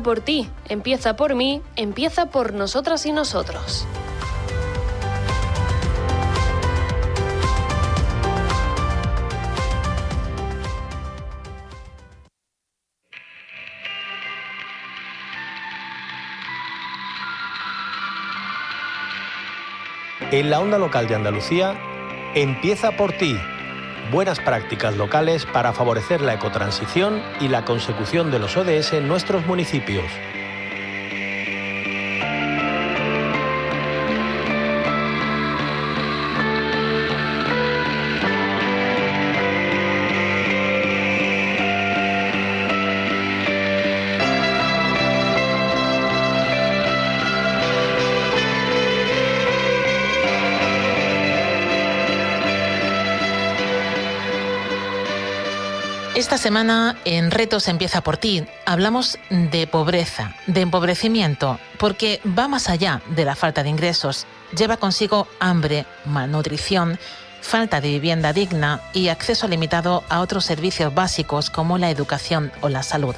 por ti, empieza por mí, empieza por nosotras y nosotros. En la onda local de Andalucía, empieza por ti. Buenas prácticas locales para favorecer la ecotransición y la consecución de los ODS en nuestros municipios. Esta semana en Retos empieza por ti hablamos de pobreza, de empobrecimiento, porque va más allá de la falta de ingresos. Lleva consigo hambre, malnutrición, falta de vivienda digna y acceso limitado a otros servicios básicos como la educación o la salud.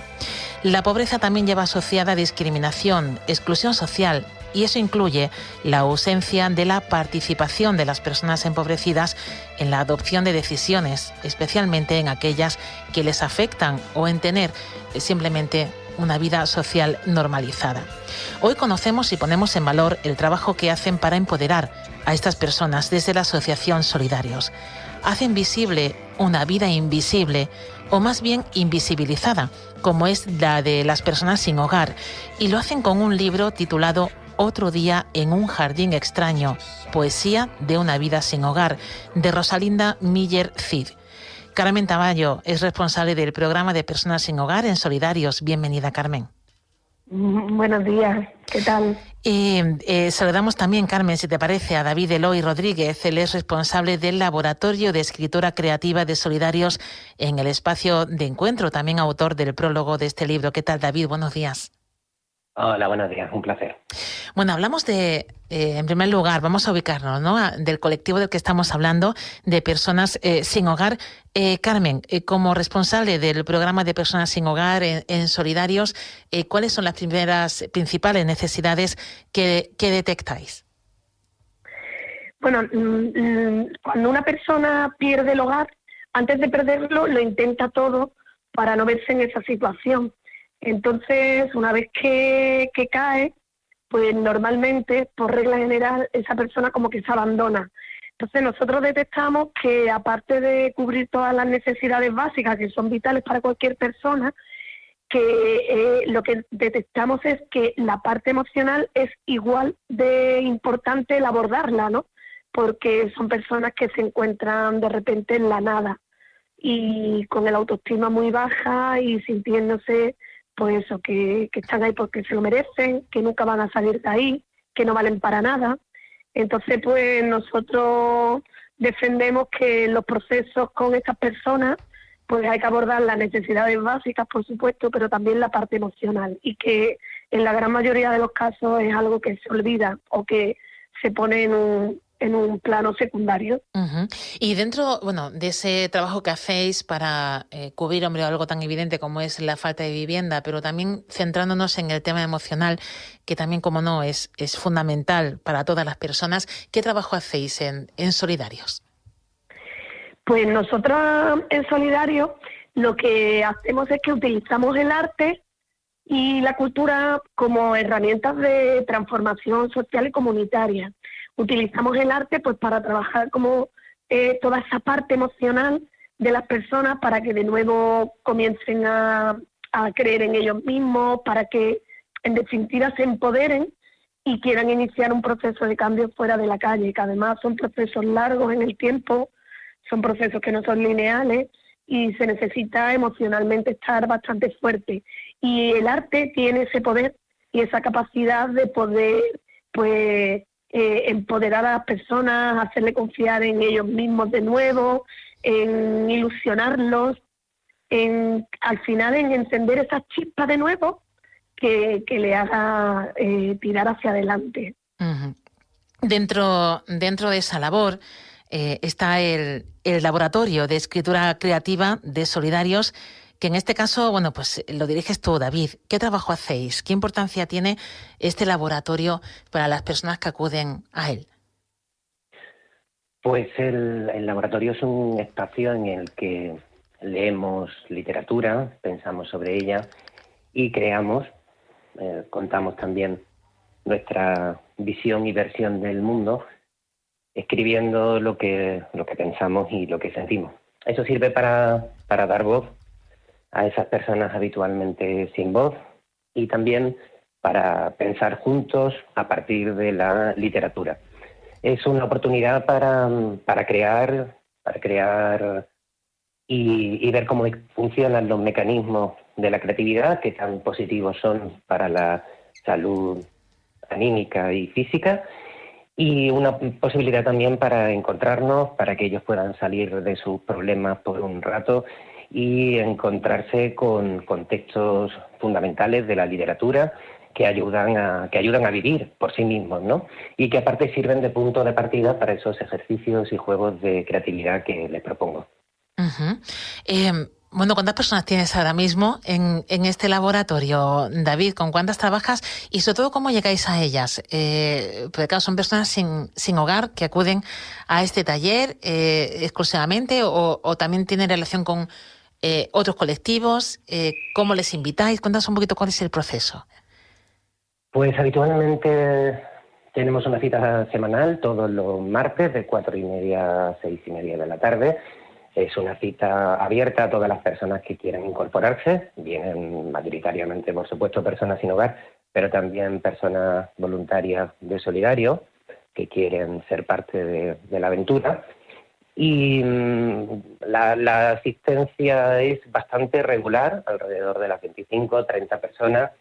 La pobreza también lleva asociada discriminación, exclusión social, y eso incluye la ausencia de la participación de las personas empobrecidas en la adopción de decisiones, especialmente en aquellas que les afectan o en tener simplemente una vida social normalizada. Hoy conocemos y ponemos en valor el trabajo que hacen para empoderar a estas personas desde la Asociación Solidarios. Hacen visible una vida invisible o más bien invisibilizada, como es la de las personas sin hogar, y lo hacen con un libro titulado otro día en un jardín extraño, poesía de una vida sin hogar, de Rosalinda Miller Cid. Carmen Tamayo es responsable del programa de personas sin hogar en Solidarios. Bienvenida, Carmen. Mm, buenos días, ¿qué tal? Y eh, saludamos también, Carmen, si te parece, a David Eloy Rodríguez. Él es responsable del Laboratorio de Escritura Creativa de Solidarios en el espacio de encuentro, también autor del prólogo de este libro. ¿Qué tal, David? Buenos días. Hola, buenos días, un placer. Bueno, hablamos de, eh, en primer lugar, vamos a ubicarnos, ¿no? Del colectivo del que estamos hablando, de personas eh, sin hogar. Eh, Carmen, como responsable del programa de personas sin hogar en, Solidarios, ¿cuáles son las primeras principales necesidades que, que detectáis? Bueno, mm, cuando una persona pierde el hogar, antes de perderlo, lo intenta todo para no verse en esa situación entonces, una vez que, cae, pues normalmente, por regla general, esa persona como que se abandona. Entonces nosotros detectamos que aparte de cubrir todas las necesidades básicas que son vitales para cualquier persona, que eh, lo que detectamos es que la parte emocional es igual de importante el abordarla, ¿no? Porque son personas que se encuentran de repente en la nada y con el autoestima muy baja y sintiéndose pues eso, que, están ahí porque se lo merecen, que nunca van a salir de ahí, que no valen para nada. Entonces, pues nosotros defendemos que los procesos con estas personas, pues hay que abordar las necesidades básicas, por supuesto, pero también la parte emocional y que en la gran mayoría de los casos es algo que se olvida o que se pone en un, en un plano secundario. Y dentro, bueno, de ese trabajo que hacéis para eh, cubrir, hombre, algo tan evidente como es la falta de vivienda, pero también centrándonos en el tema emocional, que también, como no, es, es fundamental para todas las personas, ¿qué trabajo hacéis en, en Solidarios? Pues nosotros en Solidario lo que hacemos es que utilizamos el arte y la cultura como herramientas de transformación social y comunitaria. Utilizamos el arte pues para trabajar como eh, toda esa parte emocional de las personas para que de nuevo comiencen a, a creer en ellos mismos, para que en definitiva se empoderen y quieran iniciar un proceso de cambio fuera de la calle, que además son procesos largos en el tiempo, son procesos que no son lineales y se necesita emocionalmente estar bastante fuerte. Y el arte tiene ese poder y esa capacidad de poder, pues, eh, empoderar a las personas, hacerle confiar en ellos mismos de nuevo, en ilusionarlos, en al final en encender esa chispa de nuevo que, le haga eh, tirar hacia adelante. Dentro, dentro de esa labor eh, está el, el Laboratorio de Escritura Creativa de Solidarios que en este caso, bueno, pues lo diriges tú, David. ¿Qué trabajo hacéis? ¿Qué importancia tiene este laboratorio para las personas que acuden a él? Pues el, laboratorio es un espacio en el que leemos literatura, pensamos sobre ella y creamos, eh, contamos también nuestra visión y versión del mundo, escribiendo lo que, lo que pensamos y lo que sentimos. Eso sirve para, para dar voz a esas personas habitualmente sin voz y también para pensar juntos a partir de la literatura. Es una oportunidad para, para crear, para crear y, ver cómo funcionan los mecanismos de la creatividad que tan positivos son para la salud anímica y física y una posibilidad también para encontrarnos, para que ellos puedan salir de sus problemas por un rato y encontrarse con contextos fundamentales de la literatura que ayudan a que ayudan a vivir por sí mismos, ¿no? Y que aparte sirven de punto de partida para esos ejercicios y juegos de creatividad que les propongo. Em, bueno, ¿cuántas personas tienes ahora mismo en, en, este laboratorio, David? ¿Con cuántas trabajas? Y sobre todo, ¿cómo llegáis a ellas? Eh, porque claro, son personas sin, sin hogar que acuden a este taller eh, exclusivamente o, o, también tienen relación con eh, otros colectivos? Eh, ¿Cómo les invitáis? Cuéntanos un poquito cuál es el proceso. Pues habitualmente tenemos una cita semanal todos los martes de cuatro y media a seis y media de la tarde. Es una cita abierta a todas las personas que quieran incorporarse. Vienen mayoritariamente, por supuesto, personas sin hogar, pero también personas voluntarias de Solidario que quieren ser parte de la aventura y mm, la, asistencia es bastante regular, alrededor de las 25 30 personas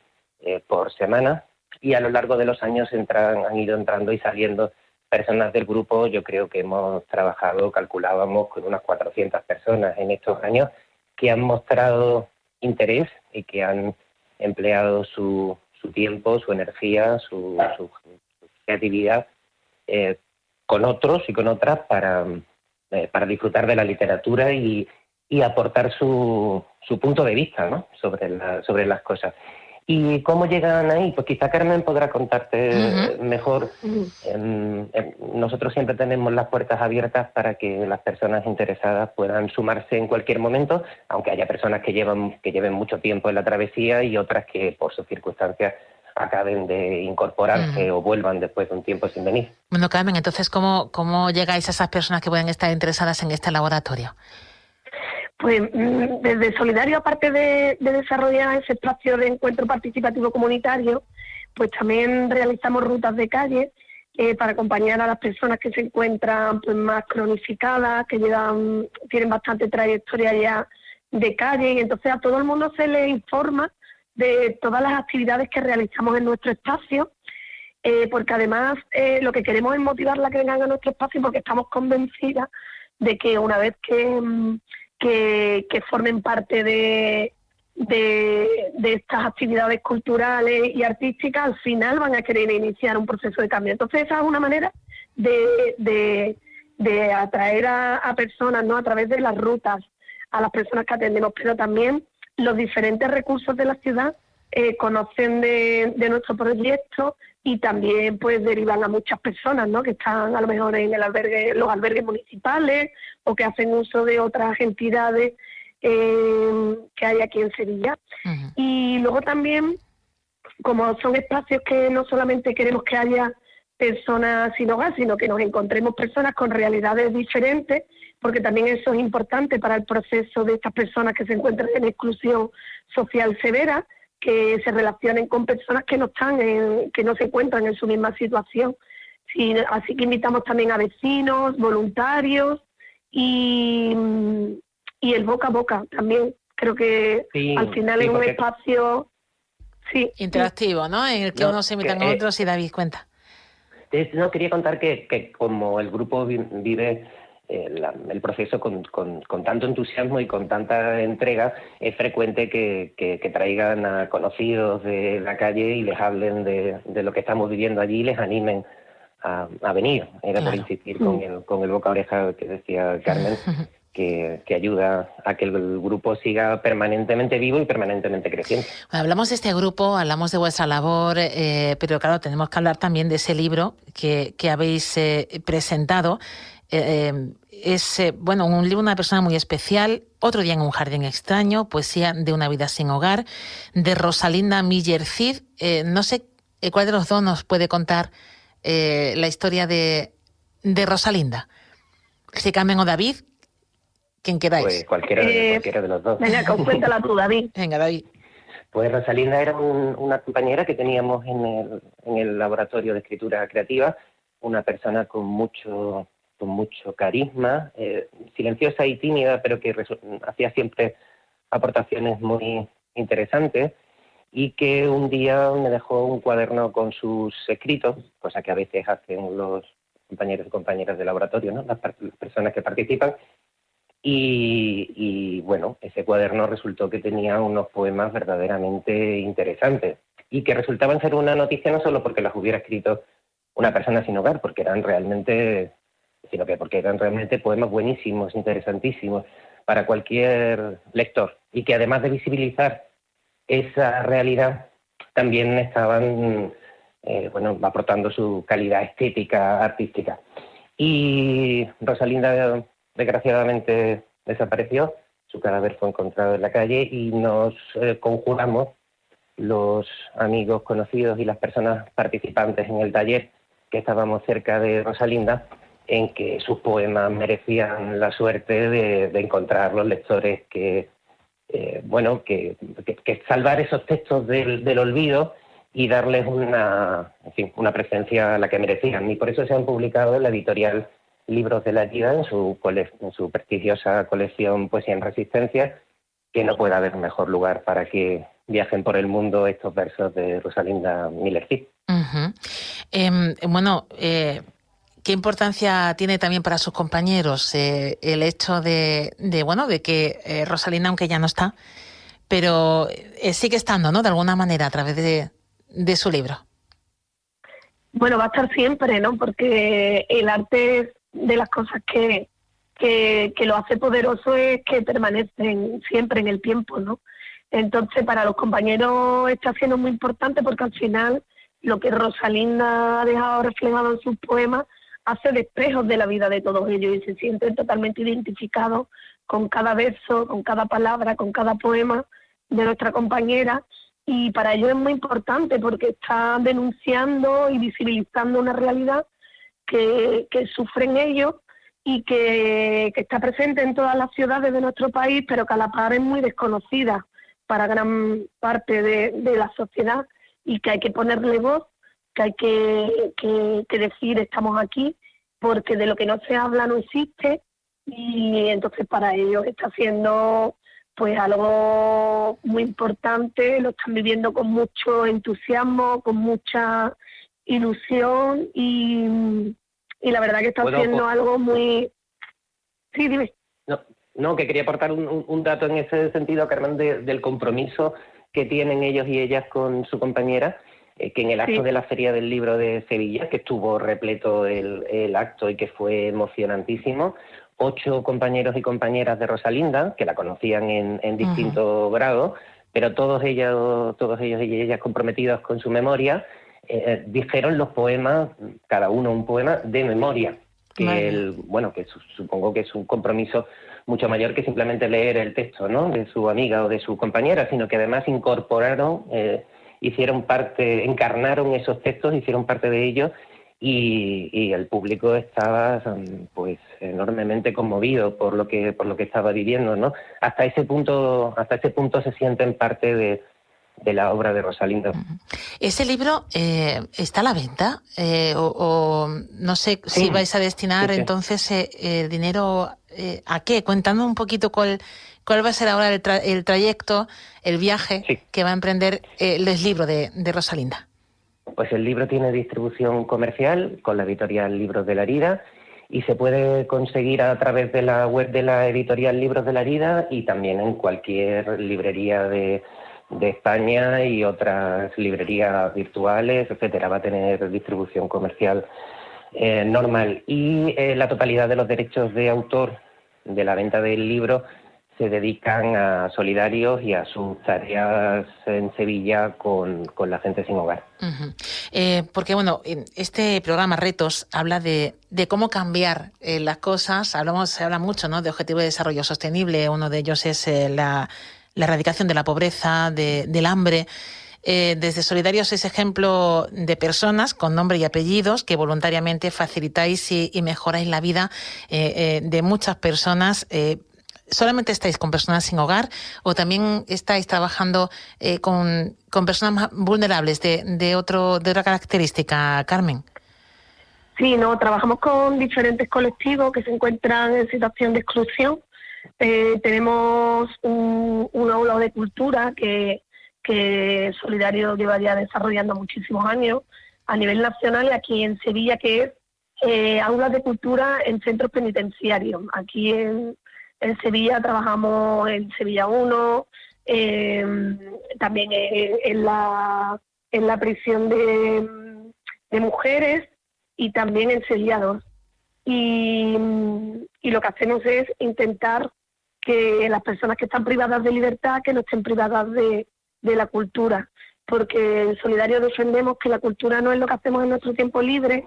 eh, por semana y a lo largo de los años entran, han ido entrando y saliendo personas del grupo. Yo creo que hemos trabajado, calculábamos, con unas 400 personas en estos años que han mostrado interés y que han empleado su, su tiempo, su energía, su, creatividad eh, con otros y con otras para, eh, para disfrutar de la literatura y, aportar su, su, punto de vista ¿no? sobre, la, sobre las cosas. ¿Y cómo llegan ahí? Pues quizá Carmen podrá contarte mejor. nosotros siempre tenemos las puertas abiertas para que las personas interesadas puedan sumarse en cualquier momento, aunque haya personas que, llevan, que lleven mucho tiempo en la travesía y otras que por sus circunstancias acaben de incorporarse o vuelvan después de un tiempo sin venir. Bueno, Carmen, entonces, ¿cómo, ¿cómo llegáis a esas personas que pueden estar interesadas en este laboratorio? Pues mm, desde Solidario, aparte de, desarrollar ese espacio de encuentro participativo comunitario, pues también realizamos rutas de calle eh, para acompañar a las personas que se encuentran pues, más cronificadas, que llevan, tienen bastante trayectoria ya de calle, y entonces a todo el mundo se le informa de todas las actividades que realizamos en nuestro espacio, eh, porque además eh, lo que queremos es motivarla a que vengan a nuestro espacio porque estamos convencidas de que una vez que, mm, que, formen parte de, de, estas actividades culturales y artísticas, al final van a querer iniciar un proceso de cambio. Entonces esa es una manera de, de, atraer a, personas, ¿no? A través de las rutas, a las personas que atendemos, pero también los diferentes recursos de la ciudad eh, conocen de, de, nuestro proyecto y también pues derivan a muchas personas, ¿no? Que están a lo mejor en el albergue, los albergues municipales o que hacen uso de otras entidades eh, que hay aquí en Sevilla. Y luego también, como son espacios que no solamente queremos que haya personas sin hogar, sino que nos encontremos personas con realidades diferentes, porque también eso es importante para el proceso de estas personas que se encuentran en exclusión social severa, que se relacionen con personas que no están, que no se encuentran en su misma situación. así que invitamos también a vecinos, voluntarios y, y el boca a boca también. Creo que al final es un espacio sí, interactivo, ¿no? En el que uno se invita a otros y David cuenta. No, quería contar que, que como el grupo vive eh, el proceso con, con, tanto entusiasmo y con tanta entrega, es frecuente que, que, traigan a conocidos de la calle y les hablen de, de, lo que estamos viviendo allí y les animen a, a venir. Era por insistir con mm. el, con el boca oreja que decía Carmen. que, ayuda a que el grupo siga permanentemente vivo y permanentemente creciendo. hablamos de este grupo, hablamos de vuestra labor, eh, pero claro, tenemos que hablar también de ese libro que, habéis eh, presentado. Eh, es bueno un libro de una persona muy especial. Otro día en un jardín extraño, poesía de una vida sin hogar, de Rosalinda Miller Cid. no sé cuál de los dos nos puede contar la historia de, de Rosalinda. Si Carmen o David, ¿Quién queráis? Pues cualquiera, de, eh, de los dos. Venga, cuéntala tú, David. Venga, David. Pues Rosalinda era una compañera que teníamos en el, en el laboratorio de escritura creativa, una persona con mucho, con mucho carisma, eh, silenciosa y tímida, pero que hacía siempre aportaciones muy interesantes y que un día me dejó un cuaderno con sus escritos, cosa que a veces hacen los compañeros y compañeras de laboratorio, ¿no? las personas que participan, y, bueno, ese cuaderno resultó que tenía unos poemas verdaderamente interesantes y que resultaban ser una noticia no solo porque las hubiera escrito una persona sin hogar, porque eran realmente, sino que porque eran realmente poemas buenísimos, interesantísimos para cualquier lector y que además de visibilizar esa realidad, también estaban eh, bueno, aportando su calidad estética, artística. Y Rosalinda desgraciadamente desapareció, su cadáver fue encontrado en la calle y nos eh, conjuramos los amigos conocidos y las personas participantes en el taller que estábamos cerca de Rosalinda en que sus poemas merecían la suerte de, encontrar los lectores que, eh, bueno, que, salvar esos textos del, olvido y darles una, una presencia a la que merecían. Y por eso se han publicado en la editorial libros de la vida en su, en su prestigiosa colección Poesía en Resistencia, que no puede haber mejor lugar para que viajen por el mundo estos versos de Rosalinda Miller. Em, bueno, eh, ¿qué importancia tiene también para sus compañeros eh, el hecho de, bueno, de que eh, Rosalinda, aunque ya no está, pero sigue estando, ¿no? De alguna manera a través de, de su libro. Bueno, va a estar siempre, ¿no? Porque el arte de las cosas que, que, lo hace poderoso es que permanecen siempre en el tiempo, ¿no? Entonces, para los compañeros está siendo muy importante porque al final lo que Rosalinda ha dejado reflejado en sus poemas hace despejos de la vida de todos ellos y se sienten totalmente identificados con cada verso, con cada palabra, con cada poema de nuestra compañera. Y para ellos es muy importante porque está denunciando y visibilizando una realidad que, sufren ellos y que, está presente en todas las ciudades de nuestro país, pero que a la par es muy desconocida para gran parte de, la sociedad. Y que hay que ponerle voz, que hay que, decir estamos aquí, porque de lo que no se habla no existe y entonces para ellos está siendo pues algo muy importante, lo están viviendo con mucho entusiasmo, con mucha ilusión y, y la verdad que está haciendo algo muy... Sí, dime. No, no que quería aportar un, dato en ese sentido, Carmen, del compromiso que tienen ellos y ellas con su compañera eh, que en el acto de la Feria del Libro de Sevilla, que estuvo repleto el, acto y que fue emocionantísimo, ocho compañeros y compañeras de Rosalinda, que la conocían en, distintos grados, pero todos ellos, todos ellos y ellas comprometidos con su memoria, eh, eh, dijeron los poemas, cada uno un poema de memoria. Que el, bueno, que supongo que es un compromiso mucho mayor que simplemente leer el texto, ¿no? De su amiga o de su compañera, sino que además incorporaron, eh, hicieron parte, encarnaron esos textos, hicieron parte de ellos y, el público estaba pues enormemente conmovido por lo que por lo que estaba viviendo no hasta ese punto hasta ese punto se sienten parte de, la obra de Rosalinda. ¿Ese libro eh, está a la venta? Eh, o, no sé si vais a destinar entonces eh, el dinero a qué? Cuéntame un poquito cuál, cuál va a ser ahora el, el trayecto, el viaje que va a emprender el libro de Rosalinda. Pues el libro tiene distribución comercial con la editorial Libros de la Herida y se puede conseguir a través de la web de la editorial Libros de la Herida y también en cualquier librería de, España y otras librerías virtuales, etcétera. Va a tener distribución comercial eh, normal. Y eh, la totalidad de los derechos de autor de la venta del libro se dedican a solidarios y a sus tareas en Sevilla con, la gente sin hogar. Eh, porque, bueno, este programa Retos habla de, cómo cambiar eh, las cosas. Hablamos, se habla mucho ¿no? de objetivo de desarrollo sostenible. Uno de ellos es eh, la, erradicación de la pobreza, del hambre. desde Solidarios es ejemplo de personas con nombre y apellidos que voluntariamente facilitáis y, y mejoráis la vida de muchas personas ¿Solamente estáis con personas sin hogar o también estáis trabajando eh, con, personas vulnerables de, de, otro, de otra característica, Carmen? Sí, no, trabajamos con diferentes colectivos que se encuentran en situación de exclusión. Eh, tenemos un, aula de cultura que, que Solidario lleva ya desarrollando muchísimos años a nivel nacional y aquí en Sevilla, que es eh, aulas de cultura en centros penitenciarios. Aquí en, en Sevilla trabajamos en Sevilla 1, em, también en, la, en la prisión de, mujeres y también en Sevilla 2. Y, y lo que hacemos es intentar que las personas que están privadas de libertad, que no estén privadas de, de la cultura, porque en Solidario defendemos que la cultura no es lo que hacemos en nuestro tiempo libre,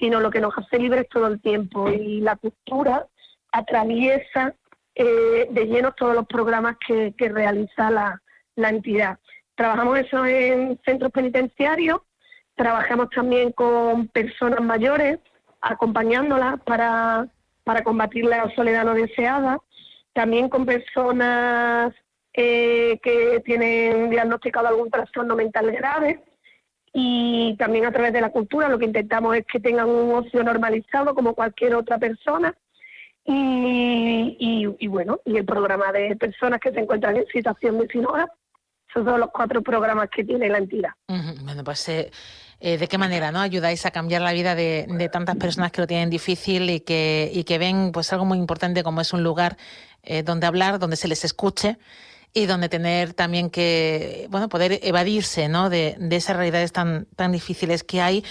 sino lo que nos hace libres todo el tiempo. Y la cultura atraviesa eh, de lleno todos los programas que, realiza la, entidad. Trabajamos eso en centros penitenciarios, trabajamos también con personas mayores, acompañándolas para, para combatir la soledad no deseada, también con personas eh, que tienen diagnosticado algún trastorno mental grave y también a través de la cultura lo que intentamos es que tengan un ocio normalizado como cualquier otra persona y, bueno, y el programa de personas que se encuentran en situación de sin Esos son los cuatro programas que tiene la entidad. Bueno, pues eh, eh, de qué manera no ayudáis a cambiar la vida de, tantas personas que lo tienen difícil y que, y que ven pues algo muy importante como es un lugar eh, donde hablar, donde se les escuche y donde tener también que bueno poder evadirse ¿no? de, de esas realidades tan, tan difíciles que hay.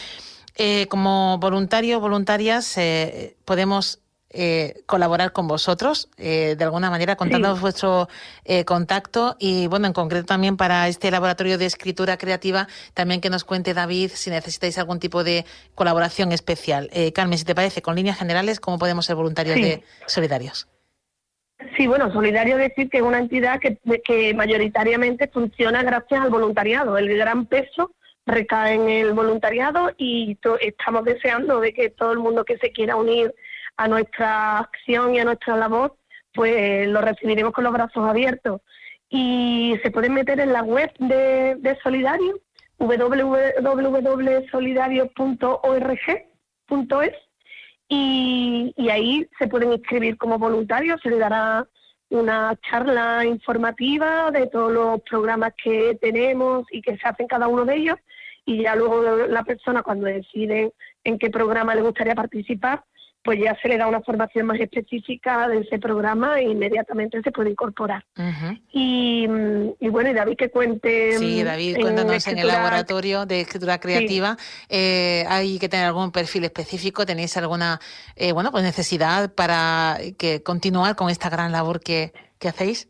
como voluntarios, voluntarias, podemos eh, colaborar con vosotros, eh, de alguna manera contándonos vuestro eh, contacto y, bueno, en concreto también para este laboratorio de escritura creativa, también que nos cuente David si necesitáis algún tipo de colaboración especial. Carmen, si te parece, con líneas generales, ¿cómo podemos ser voluntarios de Solidarios? Sí, bueno, Solidario decir que es una entidad que, que mayoritariamente funciona gracias al voluntariado. El gran peso recae en el voluntariado y estamos deseando de que todo el mundo que se quiera unir a nuestra acción y a nuestra labor, pues lo recibiremos con los brazos abiertos. Y se pueden meter en la web de, Solidario, www.solidario.org.es, y, y ahí se pueden inscribir como voluntarios, se les dará una charla informativa de todos los programas que tenemos y que se hacen cada uno de ellos y ya luego la persona cuando decide en qué programa le gustaría participar, pues ya se le da una formación más específica de ese programa e inmediatamente se puede incorporar. y, bueno, y David que cuente... Sí, David, cuéntanos en, el laboratorio de escritura creativa, eh, ¿hay que tener algún perfil específico? ¿Tenéis alguna eh, bueno, pues necesidad para que continuar con esta gran labor que, hacéis?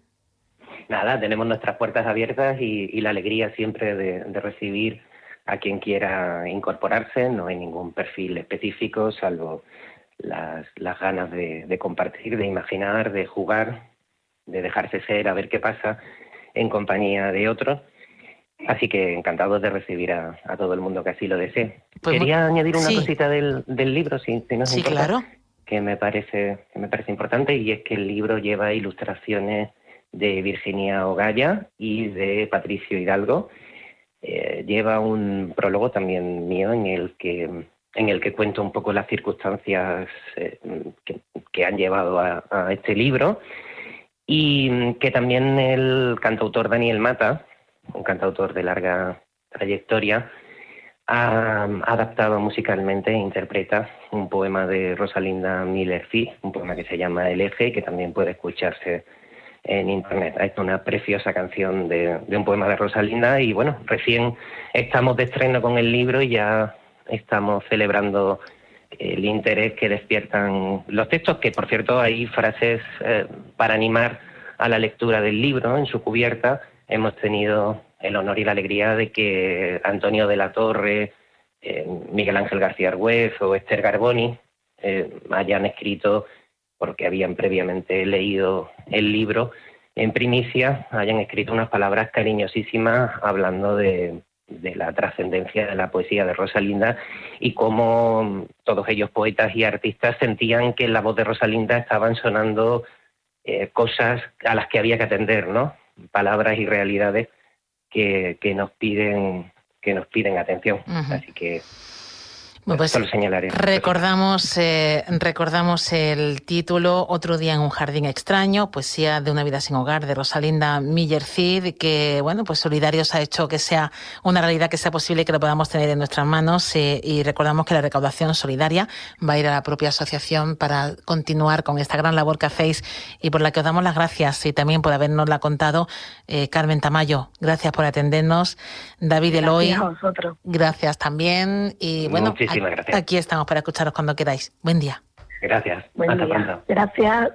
Nada, tenemos nuestras puertas abiertas y, la alegría siempre de recibir a quien quiera incorporarse, no hay ningún perfil específico, salvo las, las ganas de, compartir, de imaginar, de jugar, de dejarse ser, a ver qué pasa en compañía de otros. Así que encantado de recibir a, todo el mundo que así lo desee. Pues Quería añadir una cosita del, del, libro, si, si no sí, claro. que me parece que me parece importante y es que el libro lleva ilustraciones de Virginia Ogaya y de Patricio Hidalgo. Eh, lleva un prólogo también mío en el que en el que cuento un poco las circunstancias eh, que, han llevado a, este libro y que también el cantautor Daniel Mata, un cantautor de larga trayectoria, ha adaptado musicalmente e interpreta un poema de Rosalinda Miller Fee, un poema que se llama El Eje, que también puede escucharse en internet. Es una preciosa canción de, un poema de Rosalinda y bueno, recién estamos de estreno con el libro y ya estamos celebrando el interés que despiertan los textos, que por cierto hay frases eh, para animar a la lectura del libro en su cubierta. Hemos tenido el honor y la alegría de que Antonio de la Torre, eh, Miguel Ángel García Argüez o Esther Garboni eh, hayan escrito, porque habían previamente leído el libro en primicia, hayan escrito unas palabras cariñosísimas hablando de, de la trascendencia de la poesía de Rosalinda y cómo todos ellos poetas y artistas sentían que en la voz de Rosalinda estaban sonando eh, cosas a las que había que atender, ¿no? Palabras y realidades que, que nos piden que nos piden atención. Así que pues recordamos, eh, recordamos el título Otro día en un jardín extraño, poesía de una vida sin hogar de Rosalinda Miller Cid, que bueno, pues Solidarios ha hecho que sea una realidad que sea posible y que lo podamos tener en nuestras manos. Eh, y recordamos que la recaudación solidaria va a ir a la propia asociación para continuar con esta gran labor que hacéis y por la que os damos las gracias y también por habernosla contado. Eh, Carmen Tamayo, gracias por atendernos. David Eloy, gracias también. Y bueno, Aquí estamos para escucharos cuando queráis. Buen día. Gracias. Gracias.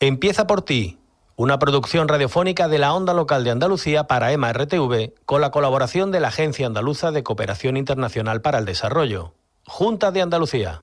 Empieza por ti, una producción radiofónica de la Onda Local de Andalucía para EMA RTV, con la colaboración de la Agencia Andaluza de Cooperación Internacional para el Desarrollo. Junta de Andalucía.